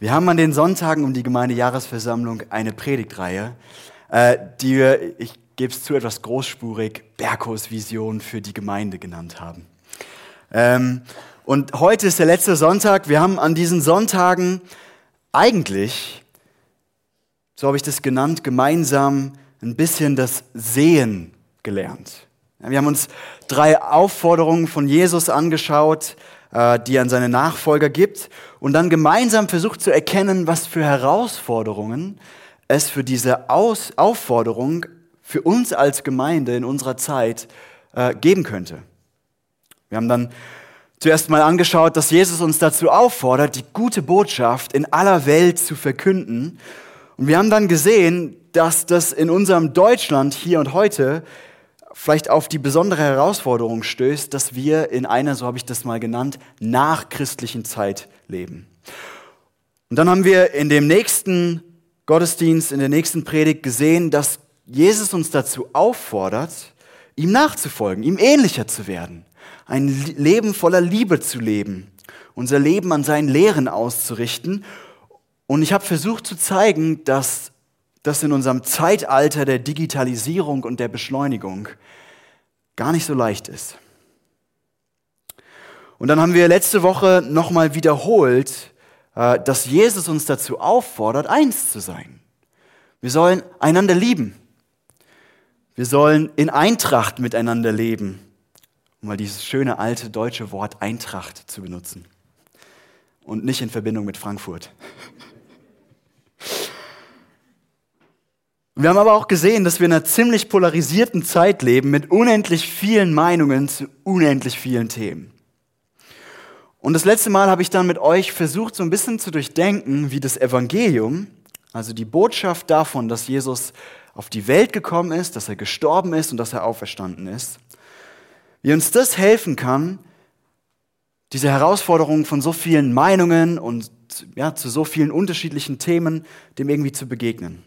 Wir haben an den Sonntagen um die Gemeindejahresversammlung eine Predigtreihe, äh, die wir, ich gebe es zu, etwas großspurig Berghos Vision für die Gemeinde genannt haben. Ähm, und heute ist der letzte Sonntag. Wir haben an diesen Sonntagen eigentlich, so habe ich das genannt, gemeinsam ein bisschen das Sehen gelernt. Wir haben uns drei Aufforderungen von Jesus angeschaut, die er an seine Nachfolger gibt und dann gemeinsam versucht zu erkennen, was für Herausforderungen es für diese Aus Aufforderung für uns als Gemeinde in unserer Zeit äh, geben könnte. Wir haben dann zuerst mal angeschaut, dass Jesus uns dazu auffordert, die gute Botschaft in aller Welt zu verkünden. Und wir haben dann gesehen, dass das in unserem Deutschland hier und heute vielleicht auf die besondere Herausforderung stößt, dass wir in einer, so habe ich das mal genannt, nachchristlichen Zeit leben. Und dann haben wir in dem nächsten Gottesdienst, in der nächsten Predigt gesehen, dass Jesus uns dazu auffordert, ihm nachzufolgen, ihm ähnlicher zu werden, ein Leben voller Liebe zu leben, unser Leben an seinen Lehren auszurichten. Und ich habe versucht zu zeigen, dass das in unserem Zeitalter der Digitalisierung und der Beschleunigung gar nicht so leicht ist. Und dann haben wir letzte Woche nochmal wiederholt, äh, dass Jesus uns dazu auffordert, eins zu sein. Wir sollen einander lieben. Wir sollen in Eintracht miteinander leben, um mal dieses schöne alte deutsche Wort Eintracht zu benutzen. Und nicht in Verbindung mit Frankfurt. Wir haben aber auch gesehen, dass wir in einer ziemlich polarisierten Zeit leben mit unendlich vielen Meinungen zu unendlich vielen Themen. Und das letzte Mal habe ich dann mit euch versucht, so ein bisschen zu durchdenken, wie das Evangelium, also die Botschaft davon, dass Jesus auf die Welt gekommen ist, dass er gestorben ist und dass er auferstanden ist, wie uns das helfen kann, diese Herausforderungen von so vielen Meinungen und ja, zu so vielen unterschiedlichen Themen dem irgendwie zu begegnen.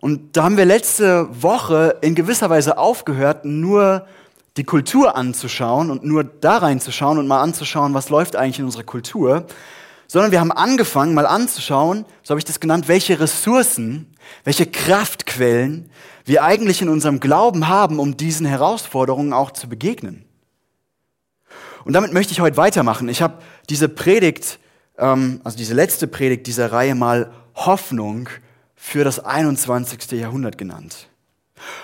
Und da haben wir letzte Woche in gewisser Weise aufgehört, nur die Kultur anzuschauen und nur da reinzuschauen und mal anzuschauen, was läuft eigentlich in unserer Kultur, sondern wir haben angefangen, mal anzuschauen, so habe ich das genannt, welche Ressourcen, welche Kraftquellen wir eigentlich in unserem Glauben haben, um diesen Herausforderungen auch zu begegnen. Und damit möchte ich heute weitermachen. Ich habe diese Predigt, ähm, also diese letzte Predigt dieser Reihe mal Hoffnung für das 21. Jahrhundert genannt.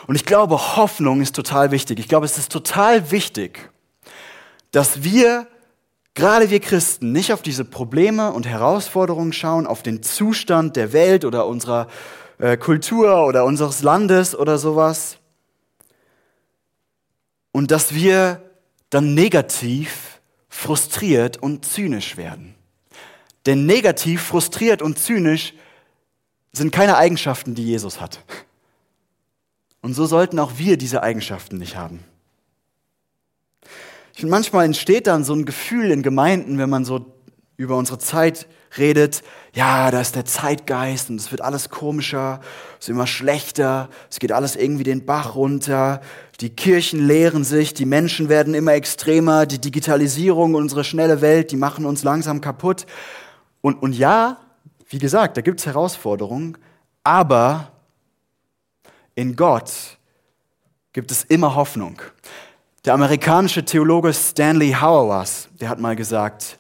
Und ich glaube, Hoffnung ist total wichtig. Ich glaube, es ist total wichtig, dass wir, gerade wir Christen, nicht auf diese Probleme und Herausforderungen schauen, auf den Zustand der Welt oder unserer äh, Kultur oder unseres Landes oder sowas. Und dass wir dann negativ, frustriert und zynisch werden. Denn negativ, frustriert und zynisch sind keine Eigenschaften, die Jesus hat. Und so sollten auch wir diese Eigenschaften nicht haben. Ich finde, manchmal entsteht dann so ein Gefühl in Gemeinden, wenn man so über unsere Zeit redet, ja, da ist der Zeitgeist und es wird alles komischer, es ist immer schlechter, es geht alles irgendwie den Bach runter, die Kirchen leeren sich, die Menschen werden immer extremer, die Digitalisierung, unsere schnelle Welt, die machen uns langsam kaputt. Und, und ja, wie gesagt, da gibt es Herausforderungen, aber in Gott gibt es immer Hoffnung. Der amerikanische Theologe Stanley Hauerwas, der hat mal gesagt,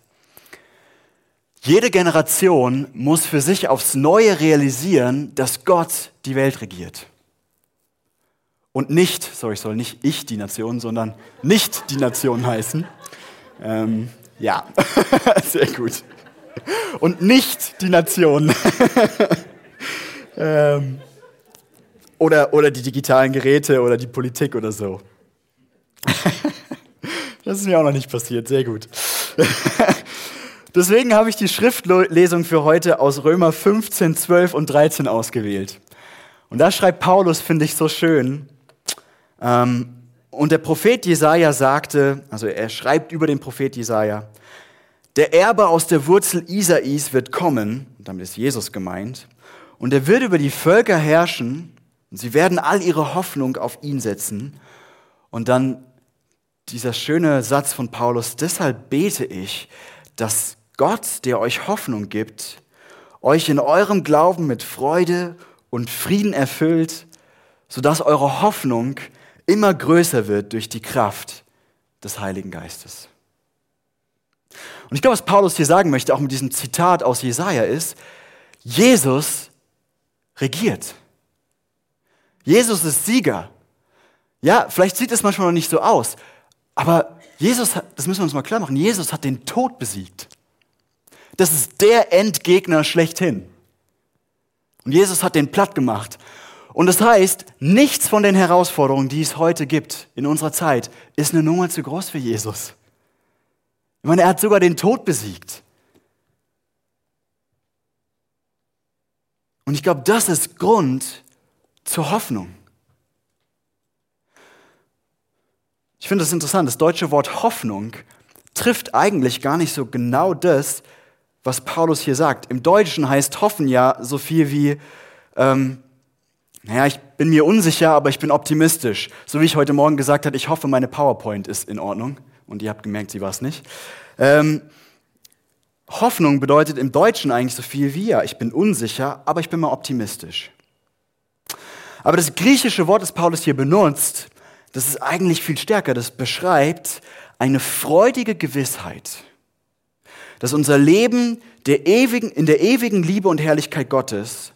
jede Generation muss für sich aufs Neue realisieren, dass Gott die Welt regiert. Und nicht, sorry, ich soll nicht ich die Nation, sondern nicht die Nation heißen. Ähm, ja, sehr gut und nicht die Nation. ähm, oder, oder die digitalen Geräte oder die Politik oder so. das ist mir auch noch nicht passiert, sehr gut. Deswegen habe ich die Schriftlesung für heute aus Römer 15, 12 und 13 ausgewählt. Und da schreibt Paulus, finde ich so schön, ähm, und der Prophet Jesaja sagte, also er schreibt über den Prophet Jesaja, der Erbe aus der Wurzel Isais wird kommen, damit ist Jesus gemeint, und er wird über die Völker herrschen, und sie werden all ihre Hoffnung auf ihn setzen. Und dann dieser schöne Satz von Paulus, deshalb bete ich, dass Gott, der euch Hoffnung gibt, euch in eurem Glauben mit Freude und Frieden erfüllt, sodass eure Hoffnung immer größer wird durch die Kraft des Heiligen Geistes. Und ich glaube, was Paulus hier sagen möchte, auch mit diesem Zitat aus Jesaja, ist, Jesus regiert. Jesus ist Sieger. Ja, vielleicht sieht es manchmal noch nicht so aus, aber Jesus, das müssen wir uns mal klar machen, Jesus hat den Tod besiegt. Das ist der Endgegner schlechthin. Und Jesus hat den platt gemacht. Und das heißt, nichts von den Herausforderungen, die es heute gibt in unserer Zeit, ist eine Nummer zu groß für Jesus. Ich meine, er hat sogar den Tod besiegt. Und ich glaube, das ist Grund zur Hoffnung. Ich finde das interessant. Das deutsche Wort Hoffnung trifft eigentlich gar nicht so genau das, was Paulus hier sagt. Im Deutschen heißt hoffen ja so viel wie, ähm, naja, ich bin mir unsicher, aber ich bin optimistisch. So wie ich heute Morgen gesagt habe, ich hoffe, meine PowerPoint ist in Ordnung. Und ihr habt gemerkt, sie war es nicht. Ähm, Hoffnung bedeutet im Deutschen eigentlich so viel wie, ja, ich bin unsicher, aber ich bin mal optimistisch. Aber das griechische Wort, das Paulus hier benutzt, das ist eigentlich viel stärker. Das beschreibt eine freudige Gewissheit dass unser Leben der ewigen, in der ewigen Liebe und Herrlichkeit Gottes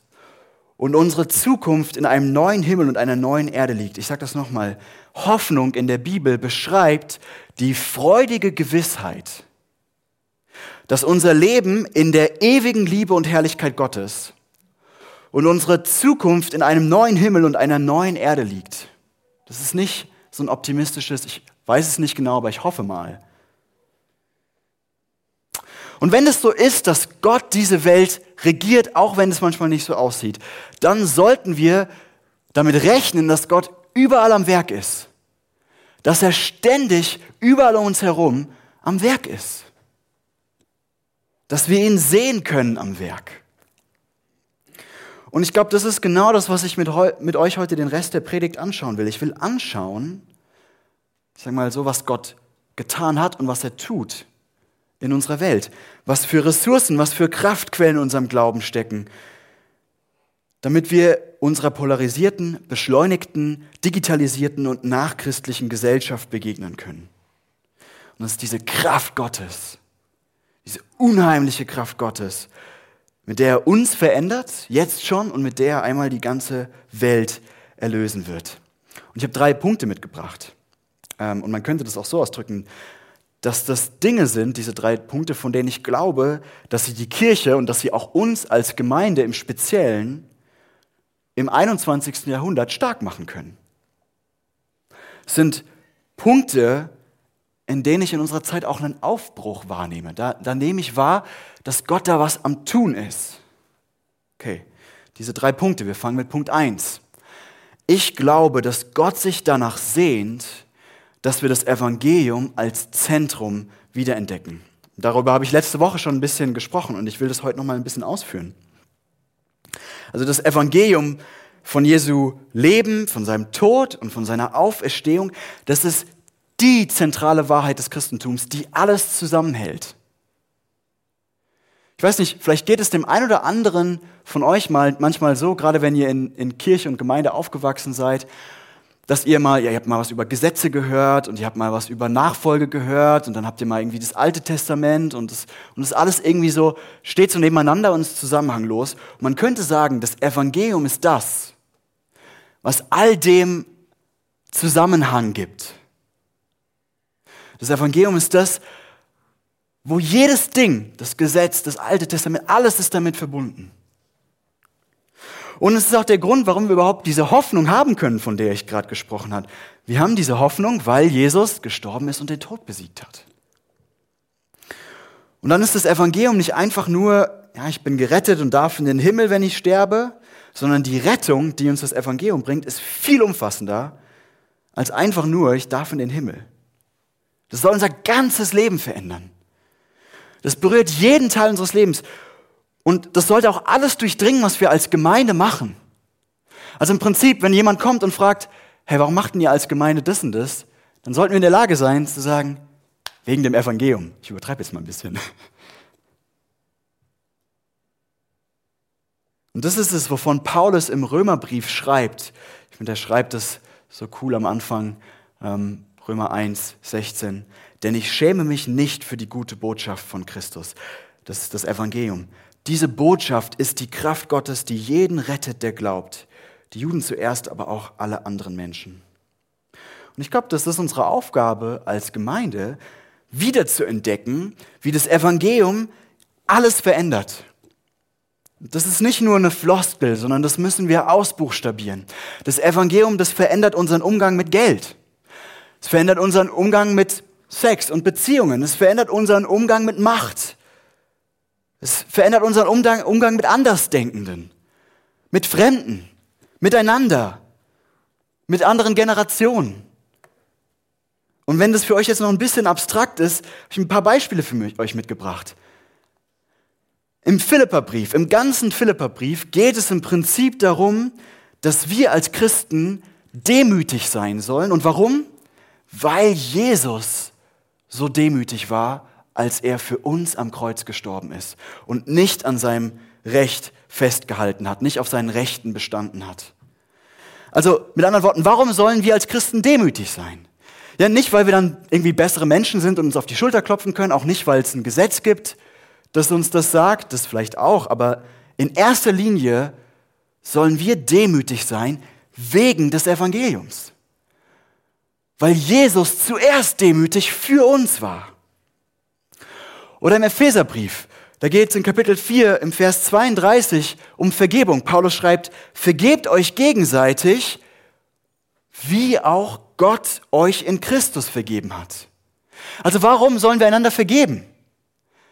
und unsere Zukunft in einem neuen Himmel und einer neuen Erde liegt. Ich sage das nochmal. Hoffnung in der Bibel beschreibt die freudige Gewissheit, dass unser Leben in der ewigen Liebe und Herrlichkeit Gottes und unsere Zukunft in einem neuen Himmel und einer neuen Erde liegt. Das ist nicht so ein optimistisches, ich weiß es nicht genau, aber ich hoffe mal. Und wenn es so ist, dass Gott diese Welt regiert, auch wenn es manchmal nicht so aussieht, dann sollten wir damit rechnen, dass Gott überall am Werk ist. Dass er ständig überall um uns herum am Werk ist. Dass wir ihn sehen können am Werk. Und ich glaube, das ist genau das, was ich mit, mit euch heute den Rest der Predigt anschauen will. Ich will anschauen, ich sage mal so, was Gott getan hat und was er tut in unserer Welt, was für Ressourcen, was für Kraftquellen in unserem Glauben stecken, damit wir unserer polarisierten, beschleunigten, digitalisierten und nachchristlichen Gesellschaft begegnen können. Und das ist diese Kraft Gottes, diese unheimliche Kraft Gottes, mit der er uns verändert, jetzt schon, und mit der er einmal die ganze Welt erlösen wird. Und ich habe drei Punkte mitgebracht. Ähm, und man könnte das auch so ausdrücken dass das Dinge sind, diese drei Punkte, von denen ich glaube, dass sie die Kirche und dass sie auch uns als Gemeinde im Speziellen im 21. Jahrhundert stark machen können. Es sind Punkte, in denen ich in unserer Zeit auch einen Aufbruch wahrnehme. Da, da nehme ich wahr, dass Gott da was am Tun ist. Okay, diese drei Punkte. Wir fangen mit Punkt 1. Ich glaube, dass Gott sich danach sehnt, dass wir das Evangelium als Zentrum wiederentdecken. Darüber habe ich letzte Woche schon ein bisschen gesprochen und ich will das heute noch mal ein bisschen ausführen. Also das Evangelium von Jesu Leben, von seinem Tod und von seiner Auferstehung, das ist die zentrale Wahrheit des Christentums, die alles zusammenhält. Ich weiß nicht, vielleicht geht es dem einen oder anderen von euch mal manchmal so, gerade wenn ihr in, in Kirche und Gemeinde aufgewachsen seid dass ihr mal, ihr habt mal was über Gesetze gehört und ihr habt mal was über Nachfolge gehört und dann habt ihr mal irgendwie das Alte Testament und das, und das alles irgendwie so steht so nebeneinander und ist zusammenhanglos. Und man könnte sagen, das Evangelium ist das, was all dem Zusammenhang gibt. Das Evangelium ist das, wo jedes Ding, das Gesetz, das Alte Testament, alles ist damit verbunden. Und es ist auch der Grund, warum wir überhaupt diese Hoffnung haben können, von der ich gerade gesprochen habe. Wir haben diese Hoffnung, weil Jesus gestorben ist und den Tod besiegt hat. Und dann ist das Evangelium nicht einfach nur, ja, ich bin gerettet und darf in den Himmel, wenn ich sterbe, sondern die Rettung, die uns das Evangelium bringt, ist viel umfassender als einfach nur, ich darf in den Himmel. Das soll unser ganzes Leben verändern. Das berührt jeden Teil unseres Lebens. Und das sollte auch alles durchdringen, was wir als Gemeinde machen. Also im Prinzip, wenn jemand kommt und fragt, hey, warum macht denn ihr als Gemeinde das und das? Dann sollten wir in der Lage sein zu sagen, wegen dem Evangelium. Ich übertreibe jetzt mal ein bisschen. Und das ist es, wovon Paulus im Römerbrief schreibt. Ich finde, er schreibt es so cool am Anfang, ähm, Römer 1, 16. Denn ich schäme mich nicht für die gute Botschaft von Christus. Das ist das Evangelium. Diese Botschaft ist die Kraft Gottes, die jeden rettet, der glaubt. Die Juden zuerst, aber auch alle anderen Menschen. Und ich glaube, das ist unsere Aufgabe als Gemeinde, wieder zu entdecken, wie das Evangelium alles verändert. Das ist nicht nur eine Floskel, sondern das müssen wir ausbuchstabieren. Das Evangelium, das verändert unseren Umgang mit Geld. Es verändert unseren Umgang mit Sex und Beziehungen. Es verändert unseren Umgang mit Macht. Es verändert unseren Umgang, Umgang mit Andersdenkenden, mit Fremden, miteinander, mit anderen Generationen. Und wenn das für euch jetzt noch ein bisschen abstrakt ist, habe ich ein paar Beispiele für euch mitgebracht. Im Philipperbrief, im ganzen Philipperbrief geht es im Prinzip darum, dass wir als Christen demütig sein sollen. Und warum? Weil Jesus so demütig war, als er für uns am Kreuz gestorben ist und nicht an seinem Recht festgehalten hat, nicht auf seinen Rechten bestanden hat. Also mit anderen Worten, warum sollen wir als Christen demütig sein? Ja, nicht, weil wir dann irgendwie bessere Menschen sind und uns auf die Schulter klopfen können, auch nicht, weil es ein Gesetz gibt, das uns das sagt, das vielleicht auch, aber in erster Linie sollen wir demütig sein wegen des Evangeliums. Weil Jesus zuerst demütig für uns war. Oder im Epheserbrief, da geht es in Kapitel 4 im Vers 32 um Vergebung. Paulus schreibt, vergebt euch gegenseitig, wie auch Gott euch in Christus vergeben hat. Also warum sollen wir einander vergeben?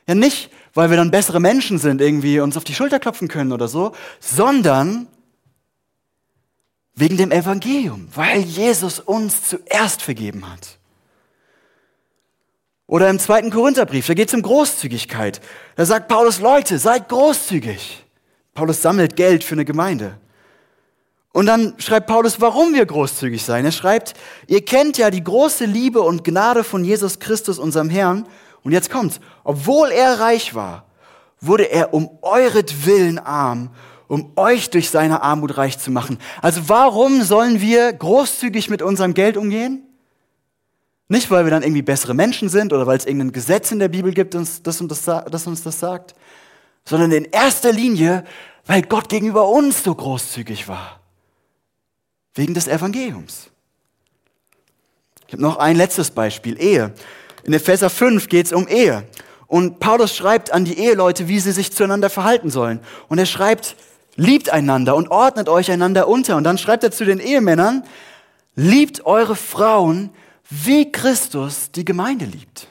Ja nicht, weil wir dann bessere Menschen sind, irgendwie uns auf die Schulter klopfen können oder so, sondern wegen dem Evangelium, weil Jesus uns zuerst vergeben hat. Oder im zweiten Korintherbrief, da geht es um Großzügigkeit. Da sagt Paulus, Leute, seid großzügig. Paulus sammelt Geld für eine Gemeinde. Und dann schreibt Paulus, warum wir großzügig sein. Er schreibt, ihr kennt ja die große Liebe und Gnade von Jesus Christus, unserem Herrn, und jetzt kommt's. Obwohl er reich war, wurde er um euretwillen arm, um euch durch seine Armut reich zu machen. Also warum sollen wir großzügig mit unserem Geld umgehen? Nicht, weil wir dann irgendwie bessere Menschen sind oder weil es irgendein Gesetz in der Bibel gibt, das, das, das uns das sagt, sondern in erster Linie, weil Gott gegenüber uns so großzügig war. Wegen des Evangeliums. Ich habe noch ein letztes Beispiel, Ehe. In Epheser 5 geht es um Ehe. Und Paulus schreibt an die Eheleute, wie sie sich zueinander verhalten sollen. Und er schreibt, liebt einander und ordnet euch einander unter. Und dann schreibt er zu den Ehemännern, liebt eure Frauen, wie Christus die Gemeinde liebt.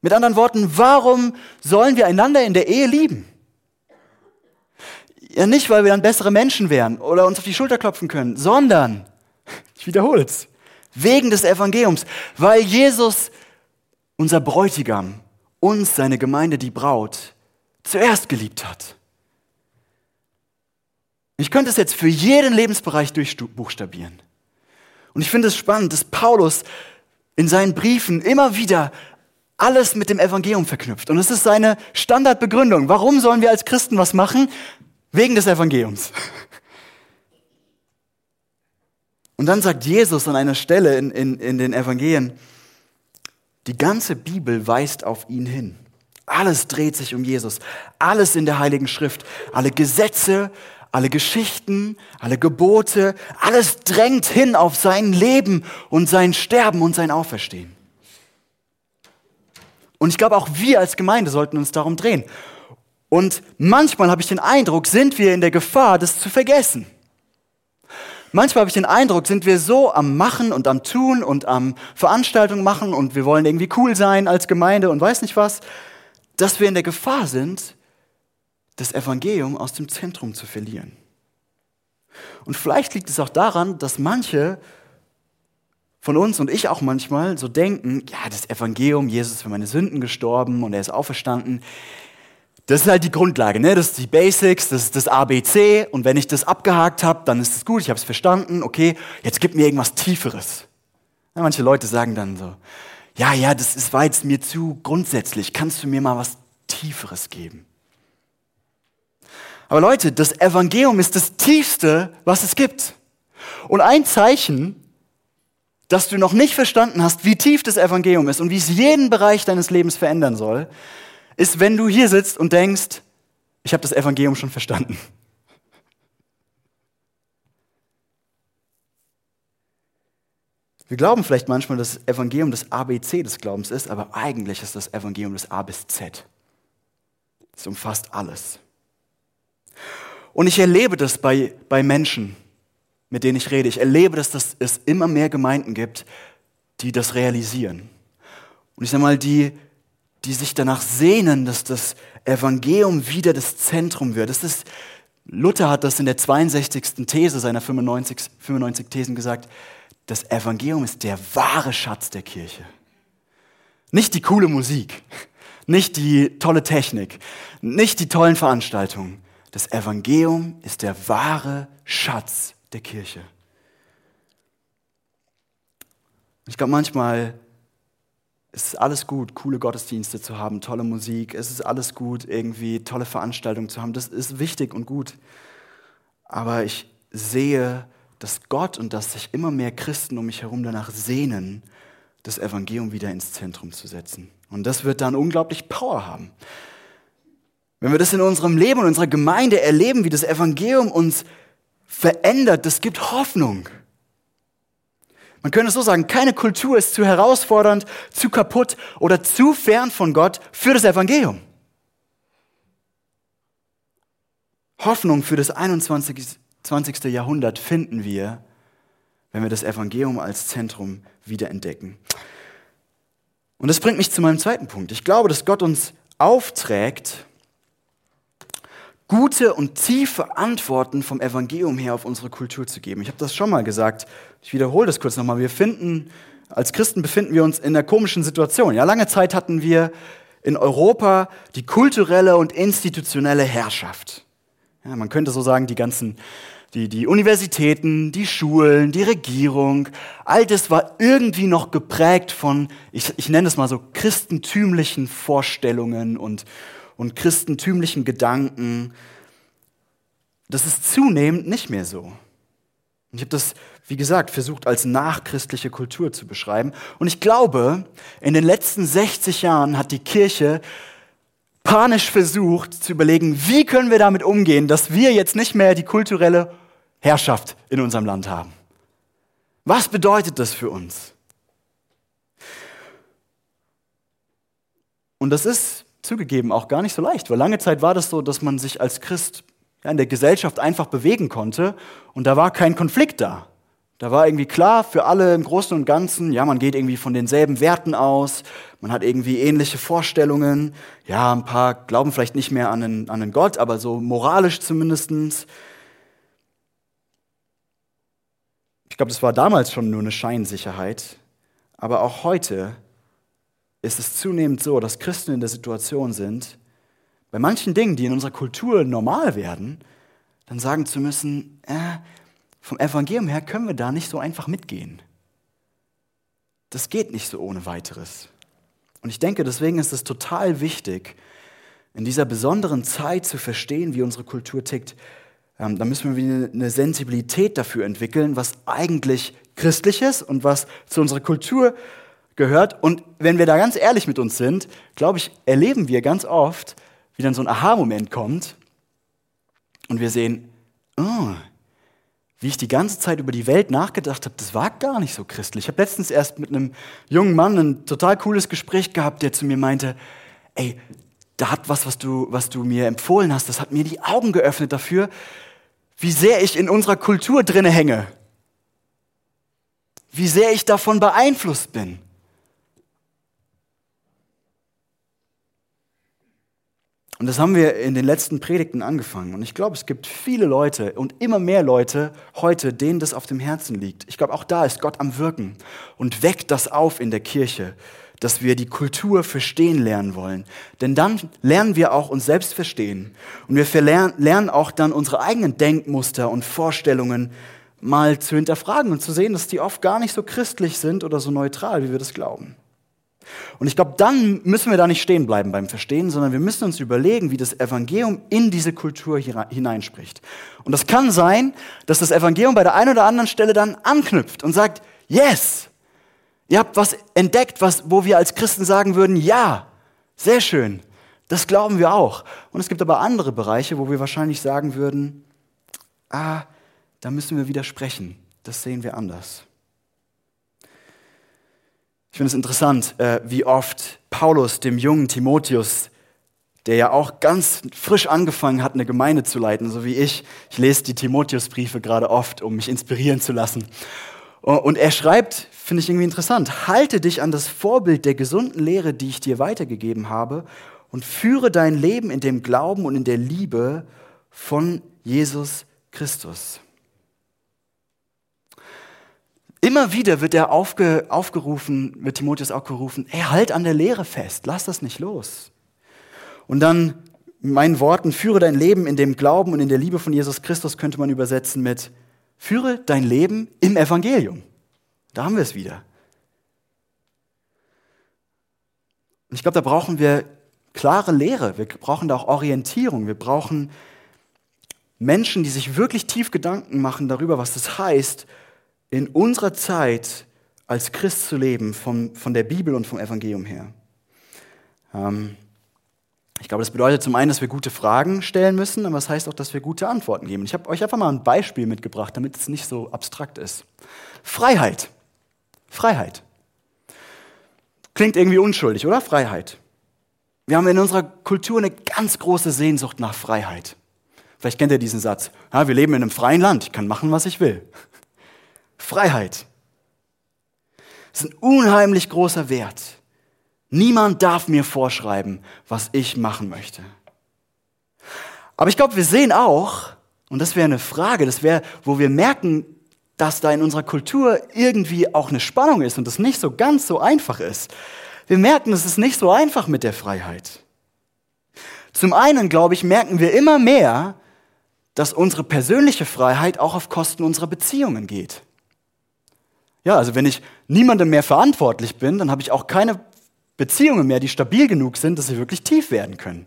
Mit anderen Worten, warum sollen wir einander in der Ehe lieben? Ja, nicht, weil wir dann bessere Menschen wären oder uns auf die Schulter klopfen können, sondern, ich wiederhole es, wegen des Evangeliums, weil Jesus unser Bräutigam, uns, seine Gemeinde, die Braut, zuerst geliebt hat. Ich könnte es jetzt für jeden Lebensbereich durchbuchstabieren. Und ich finde es spannend, dass Paulus in seinen Briefen immer wieder alles mit dem Evangelium verknüpft. Und es ist seine Standardbegründung. Warum sollen wir als Christen was machen? Wegen des Evangeliums. Und dann sagt Jesus an einer Stelle in, in, in den Evangelien, die ganze Bibel weist auf ihn hin. Alles dreht sich um Jesus. Alles in der Heiligen Schrift. Alle Gesetze, alle Geschichten, alle Gebote, alles drängt hin auf sein Leben und sein Sterben und sein Auferstehen. Und ich glaube, auch wir als Gemeinde sollten uns darum drehen. Und manchmal habe ich den Eindruck, sind wir in der Gefahr, das zu vergessen. Manchmal habe ich den Eindruck, sind wir so am Machen und am Tun und am Veranstaltungen machen und wir wollen irgendwie cool sein als Gemeinde und weiß nicht was, dass wir in der Gefahr sind, das Evangelium aus dem Zentrum zu verlieren. Und vielleicht liegt es auch daran, dass manche von uns und ich auch manchmal so denken, ja, das Evangelium, Jesus ist für meine Sünden gestorben und er ist auferstanden. Das ist halt die Grundlage, ne? das ist die Basics, das ist das ABC und wenn ich das abgehakt habe, dann ist es gut, ich habe es verstanden, okay, jetzt gib mir irgendwas Tieferes. Ja, manche Leute sagen dann so, ja, ja, das ist, war jetzt mir zu grundsätzlich, kannst du mir mal was Tieferes geben? Aber Leute, das Evangelium ist das Tiefste, was es gibt. Und ein Zeichen, dass du noch nicht verstanden hast, wie tief das Evangelium ist und wie es jeden Bereich deines Lebens verändern soll, ist, wenn du hier sitzt und denkst, ich habe das Evangelium schon verstanden. Wir glauben vielleicht manchmal, dass das Evangelium das ABC des Glaubens ist, aber eigentlich ist das Evangelium das A bis Z. Es umfasst alles. Und ich erlebe das bei, bei Menschen, mit denen ich rede. Ich erlebe, dass das, es immer mehr Gemeinden gibt, die das realisieren. Und ich sage mal, die, die sich danach sehnen, dass das Evangelium wieder das Zentrum wird. Das ist, Luther hat das in der 62. These seiner 95, 95 Thesen gesagt. Das Evangelium ist der wahre Schatz der Kirche. Nicht die coole Musik, nicht die tolle Technik, nicht die tollen Veranstaltungen. Das Evangelium ist der wahre Schatz der Kirche. Ich glaube, manchmal ist es alles gut, coole Gottesdienste zu haben, tolle Musik. Es ist alles gut, irgendwie tolle Veranstaltungen zu haben. Das ist wichtig und gut. Aber ich sehe, dass Gott und dass sich immer mehr Christen um mich herum danach sehnen, das Evangelium wieder ins Zentrum zu setzen. Und das wird dann unglaublich Power haben. Wenn wir das in unserem Leben und unserer Gemeinde erleben, wie das Evangelium uns verändert, das gibt Hoffnung. Man könnte es so sagen, keine Kultur ist zu herausfordernd, zu kaputt oder zu fern von Gott für das Evangelium. Hoffnung für das 21. 20. Jahrhundert finden wir, wenn wir das Evangelium als Zentrum wiederentdecken. Und das bringt mich zu meinem zweiten Punkt. Ich glaube, dass Gott uns aufträgt, gute und tiefe Antworten vom Evangelium her auf unsere Kultur zu geben. Ich habe das schon mal gesagt. Ich wiederhole das kurz nochmal. Wir finden, als Christen befinden wir uns in einer komischen Situation. Ja, lange Zeit hatten wir in Europa die kulturelle und institutionelle Herrschaft. Ja, man könnte so sagen, die ganzen, die, die Universitäten, die Schulen, die Regierung, all das war irgendwie noch geprägt von, ich, ich nenne es mal so, christentümlichen Vorstellungen und, und christentümlichen Gedanken. Das ist zunehmend nicht mehr so. Ich habe das, wie gesagt, versucht als nachchristliche Kultur zu beschreiben. Und ich glaube, in den letzten 60 Jahren hat die Kirche panisch versucht zu überlegen, wie können wir damit umgehen, dass wir jetzt nicht mehr die kulturelle Herrschaft in unserem Land haben. Was bedeutet das für uns? Und das ist zugegeben auch gar nicht so leicht, weil lange Zeit war das so, dass man sich als Christ in der Gesellschaft einfach bewegen konnte und da war kein Konflikt da. Da war irgendwie klar für alle im Großen und Ganzen, ja, man geht irgendwie von denselben Werten aus, man hat irgendwie ähnliche Vorstellungen, ja, ein paar glauben vielleicht nicht mehr an einen, an einen Gott, aber so moralisch zumindestens. Ich glaube, das war damals schon nur eine Scheinsicherheit, aber auch heute ist es zunehmend so, dass Christen in der Situation sind, bei manchen Dingen, die in unserer Kultur normal werden, dann sagen zu müssen, äh, vom Evangelium her können wir da nicht so einfach mitgehen. Das geht nicht so ohne weiteres. Und ich denke, deswegen ist es total wichtig, in dieser besonderen Zeit zu verstehen, wie unsere Kultur tickt. Ähm, da müssen wir eine Sensibilität dafür entwickeln, was eigentlich christlich ist und was zu unserer Kultur gehört. Und wenn wir da ganz ehrlich mit uns sind, glaube ich, erleben wir ganz oft, wie dann so ein Aha-Moment kommt und wir sehen, oh, wie ich die ganze Zeit über die Welt nachgedacht habe, das war gar nicht so christlich. Ich habe letztens erst mit einem jungen Mann ein total cooles Gespräch gehabt, der zu mir meinte, ey, da hat was, was du, was du mir empfohlen hast, das hat mir die Augen geöffnet dafür, wie sehr ich in unserer Kultur drinne hänge. Wie sehr ich davon beeinflusst bin. Und das haben wir in den letzten Predigten angefangen. Und ich glaube, es gibt viele Leute und immer mehr Leute heute, denen das auf dem Herzen liegt. Ich glaube, auch da ist Gott am Wirken und weckt das auf in der Kirche, dass wir die Kultur verstehen lernen wollen. Denn dann lernen wir auch uns selbst verstehen. Und wir lernen auch dann unsere eigenen Denkmuster und Vorstellungen mal zu hinterfragen und zu sehen, dass die oft gar nicht so christlich sind oder so neutral, wie wir das glauben. Und ich glaube, dann müssen wir da nicht stehen bleiben beim Verstehen, sondern wir müssen uns überlegen, wie das Evangelium in diese Kultur hineinspricht. Und das kann sein, dass das Evangelium bei der einen oder anderen Stelle dann anknüpft und sagt, yes, ihr habt was entdeckt, was, wo wir als Christen sagen würden, ja, sehr schön, das glauben wir auch. Und es gibt aber andere Bereiche, wo wir wahrscheinlich sagen würden, ah, da müssen wir widersprechen, das sehen wir anders. Ich finde es interessant, äh, wie oft Paulus dem jungen Timotheus, der ja auch ganz frisch angefangen hat, eine Gemeinde zu leiten, so wie ich, ich lese die Timotheusbriefe gerade oft, um mich inspirieren zu lassen. Und er schreibt, finde ich irgendwie interessant, halte dich an das Vorbild der gesunden Lehre, die ich dir weitergegeben habe, und führe dein Leben in dem Glauben und in der Liebe von Jesus Christus. Immer wieder wird er aufge, aufgerufen, wird Timotheus auch gerufen, halt an der Lehre fest, lass das nicht los. Und dann, in meinen Worten, führe dein Leben in dem Glauben und in der Liebe von Jesus Christus, könnte man übersetzen mit, führe dein Leben im Evangelium. Da haben wir es wieder. Und ich glaube, da brauchen wir klare Lehre, wir brauchen da auch Orientierung, wir brauchen Menschen, die sich wirklich tief Gedanken machen darüber, was das heißt, in unserer Zeit als Christ zu leben, von, von der Bibel und vom Evangelium her. Ähm, ich glaube, das bedeutet zum einen, dass wir gute Fragen stellen müssen, aber es das heißt auch, dass wir gute Antworten geben. Ich habe euch einfach mal ein Beispiel mitgebracht, damit es nicht so abstrakt ist. Freiheit. Freiheit. Klingt irgendwie unschuldig, oder? Freiheit. Wir haben in unserer Kultur eine ganz große Sehnsucht nach Freiheit. Vielleicht kennt ihr diesen Satz. Ja, wir leben in einem freien Land, ich kann machen, was ich will. Freiheit. Das ist ein unheimlich großer Wert. Niemand darf mir vorschreiben, was ich machen möchte. Aber ich glaube, wir sehen auch, und das wäre eine Frage, das wäre, wo wir merken, dass da in unserer Kultur irgendwie auch eine Spannung ist und das nicht so ganz so einfach ist. Wir merken, es ist nicht so einfach mit der Freiheit. Zum einen, glaube ich, merken wir immer mehr, dass unsere persönliche Freiheit auch auf Kosten unserer Beziehungen geht. Ja, also wenn ich niemandem mehr verantwortlich bin, dann habe ich auch keine Beziehungen mehr, die stabil genug sind, dass sie wirklich tief werden können.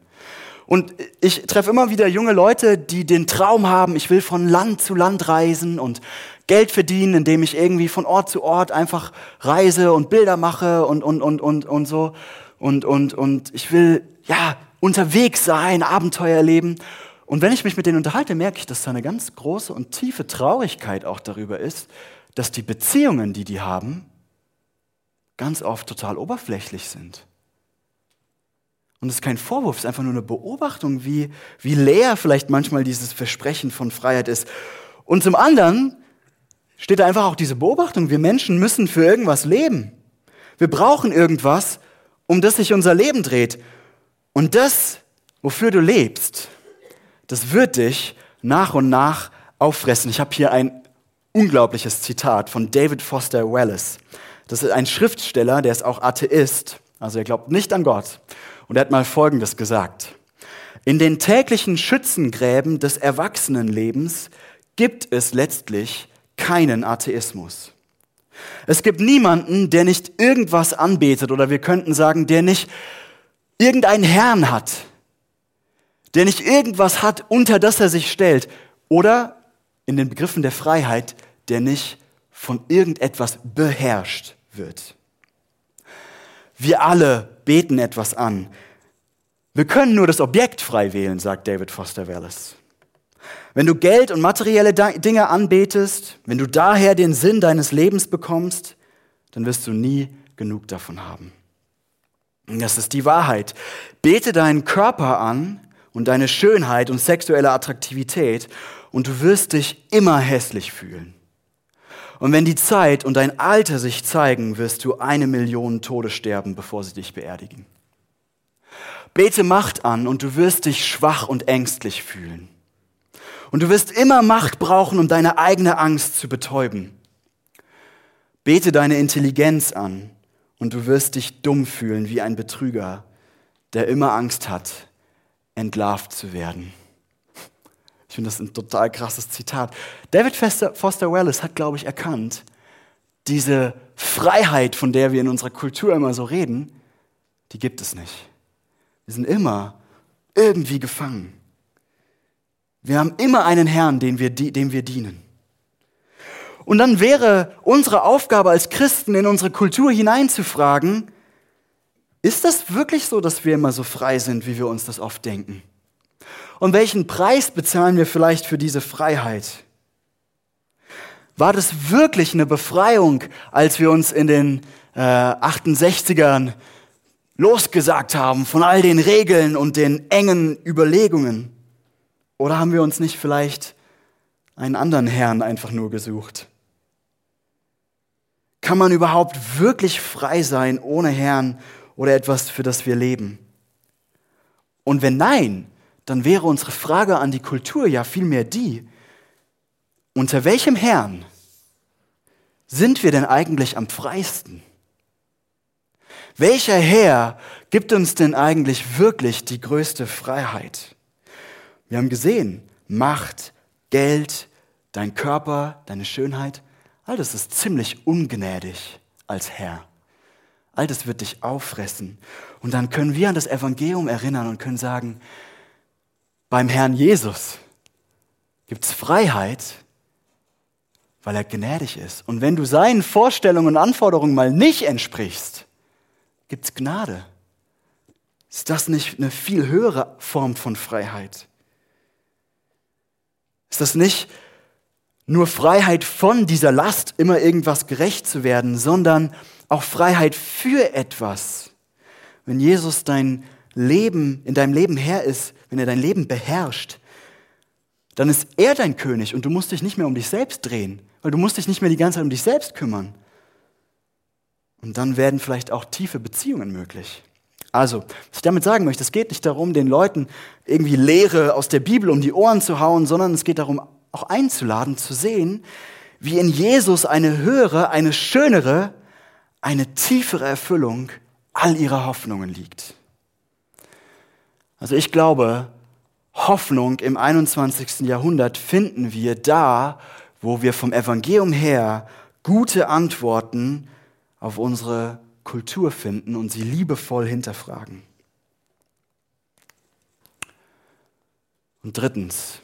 Und ich treffe immer wieder junge Leute, die den Traum haben, ich will von Land zu Land reisen und Geld verdienen, indem ich irgendwie von Ort zu Ort einfach reise und Bilder mache und, und, und, und, und so. Und, und, und ich will, ja, unterwegs sein, Abenteuer erleben. Und wenn ich mich mit denen unterhalte, merke ich, dass da eine ganz große und tiefe Traurigkeit auch darüber ist, dass die Beziehungen, die die haben, ganz oft total oberflächlich sind. Und es ist kein Vorwurf, es ist einfach nur eine Beobachtung, wie, wie leer vielleicht manchmal dieses Versprechen von Freiheit ist. Und zum anderen steht da einfach auch diese Beobachtung, wir Menschen müssen für irgendwas leben. Wir brauchen irgendwas, um das sich unser Leben dreht. Und das, wofür du lebst, das wird dich nach und nach auffressen. Ich habe hier ein unglaubliches Zitat von David Foster Wallace. Das ist ein Schriftsteller, der ist auch Atheist, also er glaubt nicht an Gott. Und er hat mal Folgendes gesagt. In den täglichen Schützengräben des Erwachsenenlebens gibt es letztlich keinen Atheismus. Es gibt niemanden, der nicht irgendwas anbetet oder wir könnten sagen, der nicht irgendeinen Herrn hat, der nicht irgendwas hat, unter das er sich stellt oder in den Begriffen der Freiheit, der nicht von irgendetwas beherrscht wird. Wir alle beten etwas an. Wir können nur das Objekt frei wählen, sagt David Foster Wallace. Wenn du Geld und materielle Dinge anbetest, wenn du daher den Sinn deines Lebens bekommst, dann wirst du nie genug davon haben. Das ist die Wahrheit. Bete deinen Körper an und deine Schönheit und sexuelle Attraktivität und du wirst dich immer hässlich fühlen. Und wenn die Zeit und dein Alter sich zeigen, wirst du eine Million Tode sterben, bevor sie dich beerdigen. Bete Macht an und du wirst dich schwach und ängstlich fühlen. Und du wirst immer Macht brauchen, um deine eigene Angst zu betäuben. Bete deine Intelligenz an und du wirst dich dumm fühlen wie ein Betrüger, der immer Angst hat, entlarvt zu werden. Ich finde das ein total krasses Zitat. David Foster Wallace hat, glaube ich, erkannt, diese Freiheit, von der wir in unserer Kultur immer so reden, die gibt es nicht. Wir sind immer irgendwie gefangen. Wir haben immer einen Herrn, den wir, dem wir dienen. Und dann wäre unsere Aufgabe als Christen in unsere Kultur hineinzufragen, ist das wirklich so, dass wir immer so frei sind, wie wir uns das oft denken? Und welchen Preis bezahlen wir vielleicht für diese Freiheit? War das wirklich eine Befreiung, als wir uns in den äh, 68ern losgesagt haben von all den Regeln und den engen Überlegungen? Oder haben wir uns nicht vielleicht einen anderen Herrn einfach nur gesucht? Kann man überhaupt wirklich frei sein ohne Herrn oder etwas, für das wir leben? Und wenn nein, dann wäre unsere Frage an die Kultur ja vielmehr die, unter welchem Herrn sind wir denn eigentlich am freisten? Welcher Herr gibt uns denn eigentlich wirklich die größte Freiheit? Wir haben gesehen, Macht, Geld, dein Körper, deine Schönheit, all das ist ziemlich ungnädig als Herr. All das wird dich auffressen. Und dann können wir an das Evangelium erinnern und können sagen, beim Herrn Jesus gibt es Freiheit, weil er gnädig ist. Und wenn du seinen Vorstellungen und Anforderungen mal nicht entsprichst, gibt es Gnade. Ist das nicht eine viel höhere Form von Freiheit? Ist das nicht nur Freiheit von dieser Last, immer irgendwas gerecht zu werden, sondern auch Freiheit für etwas? Wenn Jesus dein Leben, in deinem Leben Herr ist, wenn er dein Leben beherrscht, dann ist er dein König und du musst dich nicht mehr um dich selbst drehen, weil du musst dich nicht mehr die ganze Zeit um dich selbst kümmern. Und dann werden vielleicht auch tiefe Beziehungen möglich. Also, was ich damit sagen möchte, es geht nicht darum, den Leuten irgendwie Lehre aus der Bibel um die Ohren zu hauen, sondern es geht darum, auch einzuladen, zu sehen, wie in Jesus eine höhere, eine schönere, eine tiefere Erfüllung all ihrer Hoffnungen liegt. Also ich glaube, Hoffnung im 21. Jahrhundert finden wir da, wo wir vom Evangelium her gute Antworten auf unsere Kultur finden und sie liebevoll hinterfragen. Und drittens,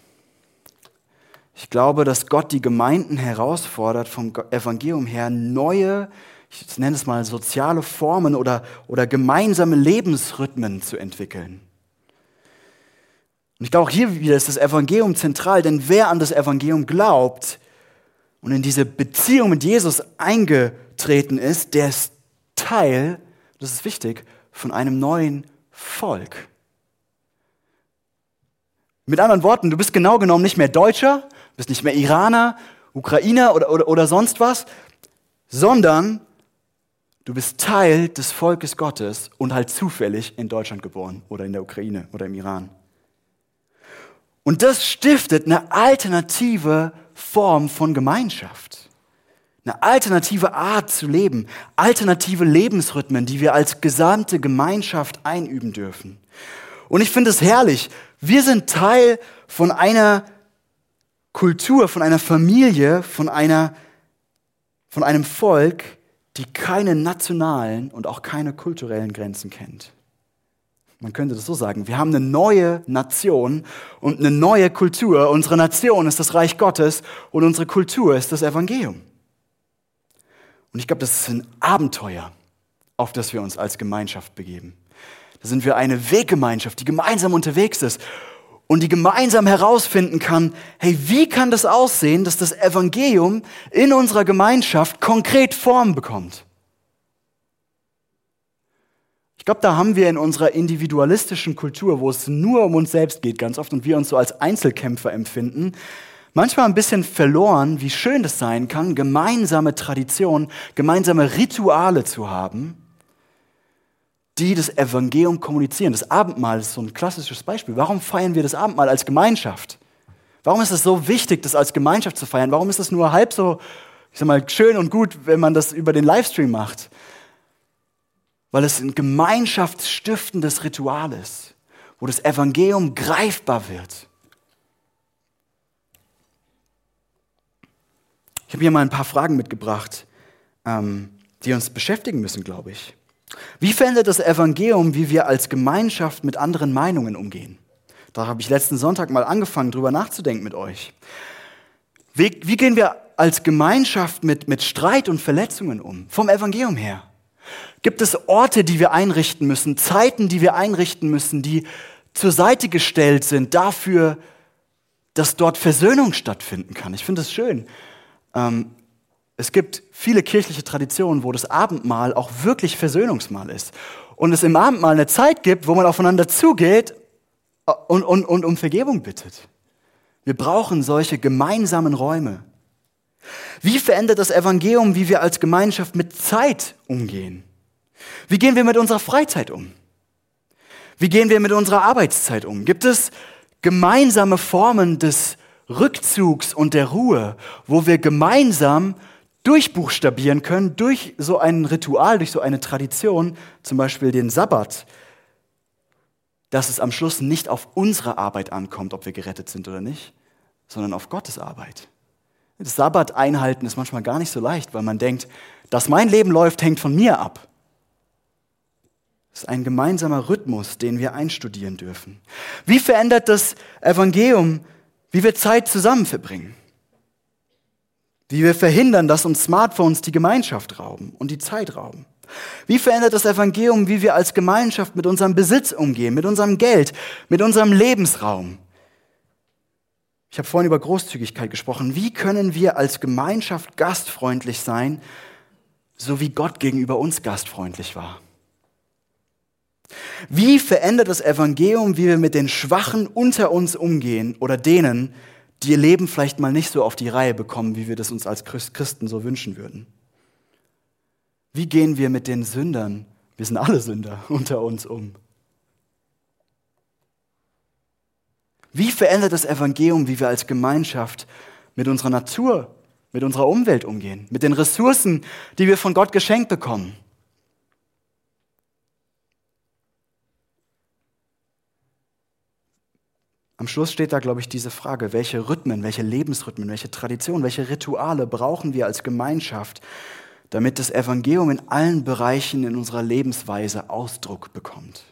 ich glaube, dass Gott die Gemeinden herausfordert, vom Evangelium her neue, ich nenne es mal soziale Formen oder, oder gemeinsame Lebensrhythmen zu entwickeln. Und ich glaube, auch hier wieder ist das Evangelium zentral, denn wer an das Evangelium glaubt und in diese Beziehung mit Jesus eingetreten ist, der ist Teil, das ist wichtig, von einem neuen Volk. Mit anderen Worten, du bist genau genommen nicht mehr Deutscher, bist nicht mehr Iraner, Ukrainer oder, oder, oder sonst was, sondern du bist Teil des Volkes Gottes und halt zufällig in Deutschland geboren oder in der Ukraine oder im Iran. Und das stiftet eine alternative Form von Gemeinschaft. Eine alternative Art zu leben, alternative Lebensrhythmen, die wir als gesamte Gemeinschaft einüben dürfen. Und ich finde es herrlich. Wir sind Teil von einer Kultur, von einer Familie, von einer, von einem Volk, die keine nationalen und auch keine kulturellen Grenzen kennt. Man könnte das so sagen. Wir haben eine neue Nation und eine neue Kultur. Unsere Nation ist das Reich Gottes und unsere Kultur ist das Evangelium. Und ich glaube, das ist ein Abenteuer, auf das wir uns als Gemeinschaft begeben. Da sind wir eine Weggemeinschaft, die gemeinsam unterwegs ist und die gemeinsam herausfinden kann, hey, wie kann das aussehen, dass das Evangelium in unserer Gemeinschaft konkret Form bekommt? Ich glaube, da haben wir in unserer individualistischen Kultur, wo es nur um uns selbst geht, ganz oft und wir uns so als Einzelkämpfer empfinden, manchmal ein bisschen verloren, wie schön es sein kann, gemeinsame Traditionen, gemeinsame Rituale zu haben, die das Evangelium kommunizieren. Das Abendmahl ist so ein klassisches Beispiel. Warum feiern wir das Abendmahl als Gemeinschaft? Warum ist es so wichtig, das als Gemeinschaft zu feiern? Warum ist es nur halb so, ich sag mal, schön und gut, wenn man das über den Livestream macht? Weil es ein gemeinschaftsstiftendes Ritual ist, wo das Evangelium greifbar wird. Ich habe hier mal ein paar Fragen mitgebracht. ähm, die uns beschäftigen müssen, glaube ich. Wie verändert das Evangelium, wie wir als Gemeinschaft mit anderen Meinungen umgehen? Da habe ich letzten Sonntag mal angefangen, drüber nachzudenken mit euch. Wie, wie gehen wir als Gemeinschaft mit, mit Streit und Verletzungen um? Vom Evangelium her. Gibt es Orte, die wir einrichten müssen, Zeiten, die wir einrichten müssen, die zur Seite gestellt sind dafür, dass dort Versöhnung stattfinden kann? Ich finde es schön. Ähm, es gibt viele kirchliche Traditionen, wo das Abendmahl auch wirklich Versöhnungsmahl ist. Und es im Abendmahl eine Zeit gibt, wo man aufeinander zugeht und, und, und um Vergebung bittet. Wir brauchen solche gemeinsamen Räume. Wie verändert das Evangelium, wie wir als Gemeinschaft mit Zeit umgehen? Wie gehen wir mit unserer Freizeit um? Wie gehen wir mit unserer Arbeitszeit um? Gibt es gemeinsame Formen des Rückzugs und der Ruhe, wo wir gemeinsam durchbuchstabieren können durch so ein Ritual, durch so eine Tradition, zum Beispiel den Sabbat, dass es am Schluss nicht auf unsere Arbeit ankommt, ob wir gerettet sind oder nicht, sondern auf Gottes Arbeit. Das Sabbat einhalten ist manchmal gar nicht so leicht, weil man denkt, dass mein Leben läuft, hängt von mir ab. Es ist ein gemeinsamer Rhythmus, den wir einstudieren dürfen. Wie verändert das Evangelium, wie wir Zeit zusammen verbringen? Wie wir verhindern, dass uns Smartphones die Gemeinschaft rauben und die Zeit rauben? Wie verändert das Evangelium, wie wir als Gemeinschaft mit unserem Besitz umgehen, mit unserem Geld, mit unserem Lebensraum? Ich habe vorhin über Großzügigkeit gesprochen. Wie können wir als Gemeinschaft gastfreundlich sein, so wie Gott gegenüber uns gastfreundlich war? Wie verändert das Evangelium, wie wir mit den Schwachen unter uns umgehen oder denen, die ihr Leben vielleicht mal nicht so auf die Reihe bekommen, wie wir das uns als Christen so wünschen würden? Wie gehen wir mit den Sündern, wir sind alle Sünder, unter uns um? Wie verändert das Evangelium, wie wir als Gemeinschaft mit unserer Natur, mit unserer Umwelt umgehen, mit den Ressourcen, die wir von Gott geschenkt bekommen? Am Schluss steht da, glaube ich, diese Frage, welche Rhythmen, welche Lebensrhythmen, welche Traditionen, welche Rituale brauchen wir als Gemeinschaft, damit das Evangelium in allen Bereichen in unserer Lebensweise Ausdruck bekommt.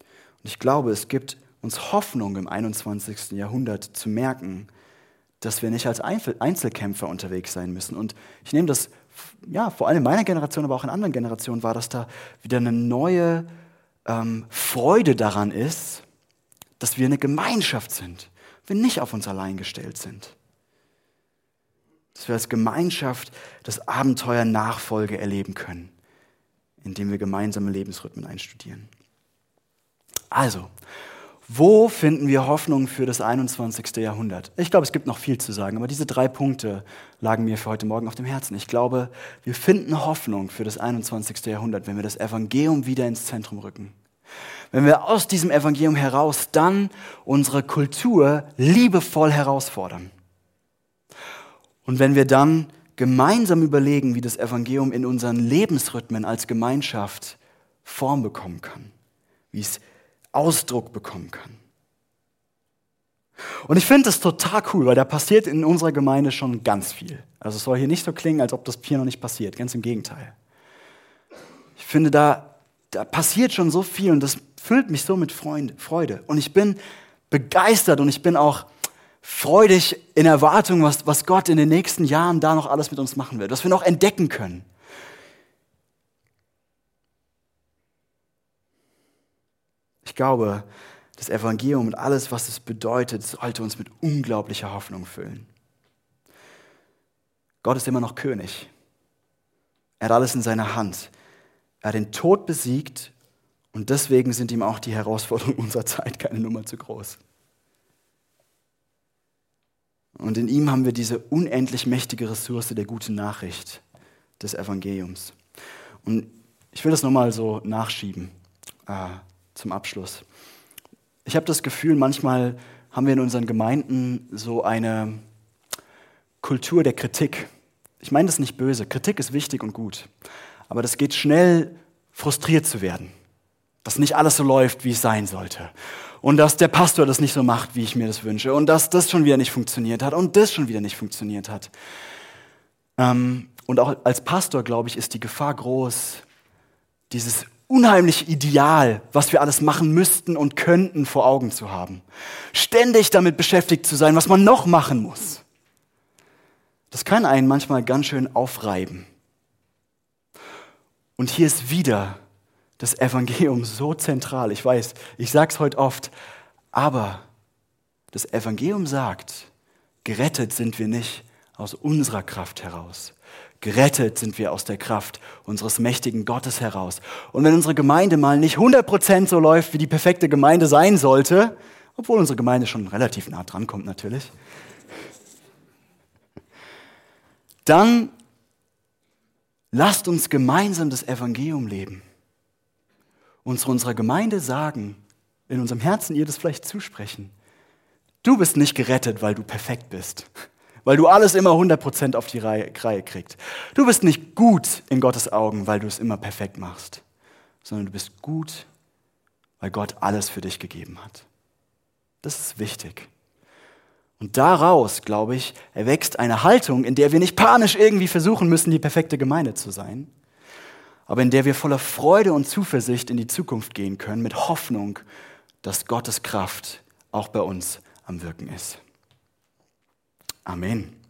Und ich glaube, es gibt uns Hoffnung im 21. Jahrhundert zu merken, dass wir nicht als Einzelkämpfer unterwegs sein müssen. Und ich nehme das, ja, vor allem in meiner Generation, aber auch in anderen Generationen war, dass da wieder eine neue ähm, Freude daran ist, dass wir eine Gemeinschaft sind, wir nicht auf uns allein gestellt sind. Dass wir als Gemeinschaft das Abenteuer Nachfolge erleben können, indem wir gemeinsame Lebensrhythmen einstudieren. Also, wo finden wir Hoffnung für das 21. Jahrhundert? Ich glaube, es gibt noch viel zu sagen, aber diese drei Punkte lagen mir für heute Morgen auf dem Herzen. Ich glaube, wir finden Hoffnung für das 21. Jahrhundert, wenn wir das Evangelium wieder ins Zentrum rücken. Wenn wir aus diesem Evangelium heraus dann unsere Kultur liebevoll herausfordern. Und wenn wir dann gemeinsam überlegen, wie das Evangelium in unseren Lebensrhythmen als Gemeinschaft Form bekommen kann, wie es Ausdruck bekommen kann. Und ich finde das total cool, weil da passiert in unserer Gemeinde schon ganz viel. Also es soll hier nicht so klingen, als ob das hier noch nicht passiert, ganz im Gegenteil. Ich finde, da, da passiert schon so viel und das füllt mich so mit Freude. Und ich bin begeistert und ich bin auch freudig in Erwartung, was, was Gott in den nächsten Jahren da noch alles mit uns machen wird, was wir noch entdecken können. Ich glaube, das Evangelium und alles, was es bedeutet, sollte uns mit unglaublicher Hoffnung füllen. Gott ist immer noch König. Er hat alles in seiner Hand. Er hat den Tod besiegt und deswegen sind ihm auch die Herausforderungen unserer Zeit keine Nummer zu groß. Und in ihm haben wir diese unendlich mächtige Ressource der guten Nachricht des Evangeliums. Und ich will das nochmal so nachschieben. Äh, zum Abschluss. Ich habe das Gefühl, manchmal haben wir in unseren Gemeinden so eine Kultur der Kritik. Ich meine das nicht böse. Kritik ist wichtig und gut. Aber das geht schnell, frustriert zu werden. Dass nicht alles so läuft, wie es sein sollte. Und dass der Pastor das nicht so macht, wie ich mir das wünsche. Und dass das schon wieder nicht funktioniert hat und das schon wieder nicht funktioniert hat. Ähm, Und auch als Pastor, glaube ich, ist die Gefahr groß, dieses unheimliche Ideal, was wir alles machen müssten und könnten, vor Augen zu haben. Ständig damit beschäftigt zu sein, was man noch machen muss. Das kann einen manchmal ganz schön aufreiben. Und hier ist wieder das Evangelium so zentral. Ich weiß, ich sage es heute oft, aber das Evangelium sagt, gerettet sind wir nicht aus unserer Kraft heraus. Gerettet sind wir aus der Kraft unseres mächtigen Gottes heraus. Und wenn unsere Gemeinde mal nicht 100% so läuft, wie die perfekte Gemeinde sein sollte, obwohl unsere Gemeinde schon relativ nah dran kommt natürlich, dann lasst uns gemeinsam das Evangelium leben. Zu unserer Gemeinde sagen, in unserem Herzen ihr das vielleicht zusprechen. Du bist nicht gerettet, weil du perfekt bist weil du alles immer 100% auf die Reihe kriegst. Du bist nicht gut in Gottes Augen, weil du es immer perfekt machst, sondern du bist gut, weil Gott alles für dich gegeben hat. Das ist wichtig. Und daraus, glaube ich, erwächst eine Haltung, in der wir nicht panisch irgendwie versuchen müssen, die perfekte Gemeinde zu sein, aber in der wir voller Freude und Zuversicht in die Zukunft gehen können, mit Hoffnung, dass Gottes Kraft auch bei uns am Wirken ist. Amen.